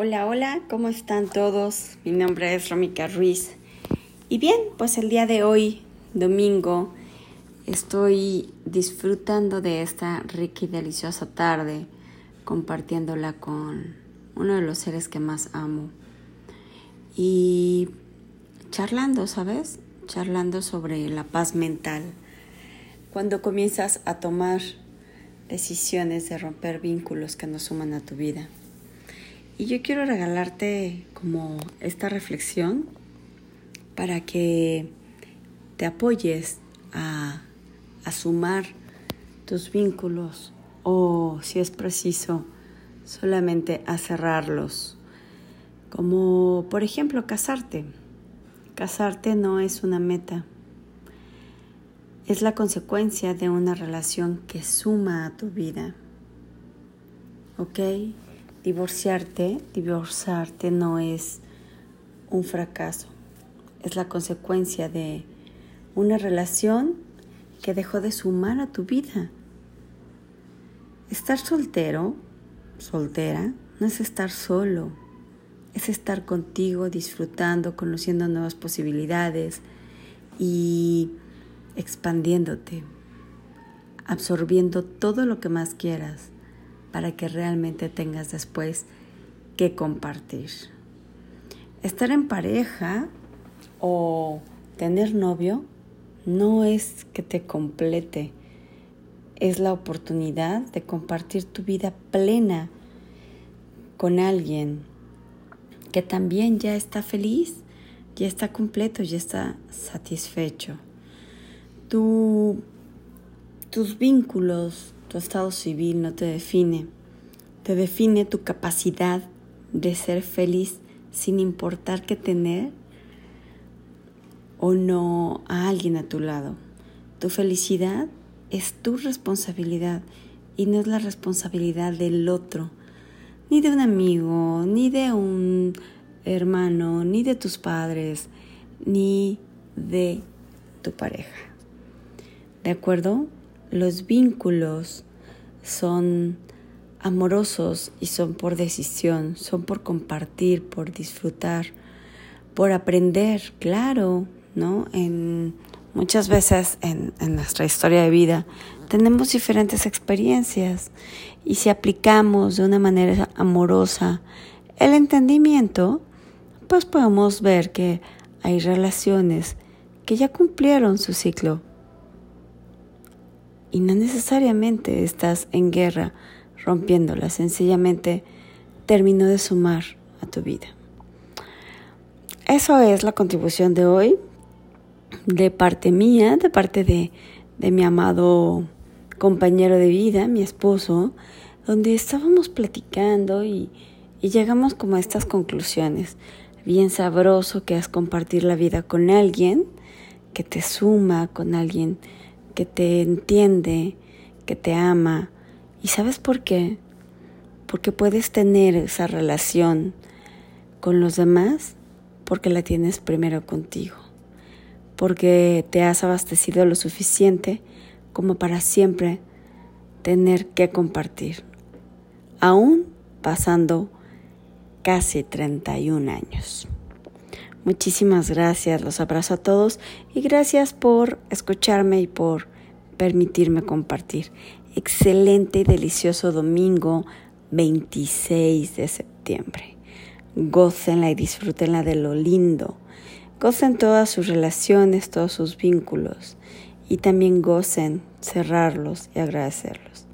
Hola, hola, ¿cómo están todos? Mi nombre es Romica Ruiz. Y bien, pues el día de hoy, domingo, estoy disfrutando de esta rica y deliciosa tarde, compartiéndola con uno de los seres que más amo. Y charlando, ¿sabes? Charlando sobre la paz mental. Cuando comienzas a tomar decisiones de romper vínculos que no suman a tu vida. Y yo quiero regalarte como esta reflexión para que te apoyes a, a sumar tus vínculos o si es preciso solamente a cerrarlos. Como por ejemplo casarte. Casarte no es una meta, es la consecuencia de una relación que suma a tu vida. ¿Ok? Divorciarte, divorciarte no es un fracaso, es la consecuencia de una relación que dejó de sumar a tu vida. Estar soltero, soltera, no es estar solo, es estar contigo, disfrutando, conociendo nuevas posibilidades y expandiéndote, absorbiendo todo lo que más quieras para que realmente tengas después que compartir. Estar en pareja o tener novio no es que te complete, es la oportunidad de compartir tu vida plena con alguien que también ya está feliz, ya está completo, ya está satisfecho. Tu, tus vínculos, tu estado civil no te define, te define tu capacidad de ser feliz sin importar que tener o no a alguien a tu lado. Tu felicidad es tu responsabilidad y no es la responsabilidad del otro, ni de un amigo, ni de un hermano, ni de tus padres, ni de tu pareja. ¿De acuerdo? Los vínculos son amorosos y son por decisión, son por compartir, por disfrutar, por aprender, claro, ¿no? En, muchas veces en, en nuestra historia de vida tenemos diferentes experiencias y si aplicamos de una manera amorosa el entendimiento, pues podemos ver que hay relaciones que ya cumplieron su ciclo y no necesariamente estás en guerra rompiéndola, sencillamente terminó de sumar a tu vida. Eso es la contribución de hoy, de parte mía, de parte de, de mi amado compañero de vida, mi esposo, donde estábamos platicando y, y llegamos como a estas conclusiones. Bien sabroso que es compartir la vida con alguien que te suma, con alguien que te entiende, que te ama. ¿Y sabes por qué? Porque puedes tener esa relación con los demás porque la tienes primero contigo, porque te has abastecido lo suficiente como para siempre tener que compartir, aún pasando casi 31 años. Muchísimas gracias, los abrazo a todos y gracias por escucharme y por permitirme compartir. Excelente y delicioso domingo 26 de septiembre. Gócenla y disfrútenla de lo lindo. Gocen todas sus relaciones, todos sus vínculos y también gocen cerrarlos y agradecerlos.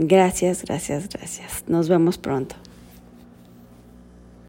Gracias, gracias, gracias. Nos vemos pronto.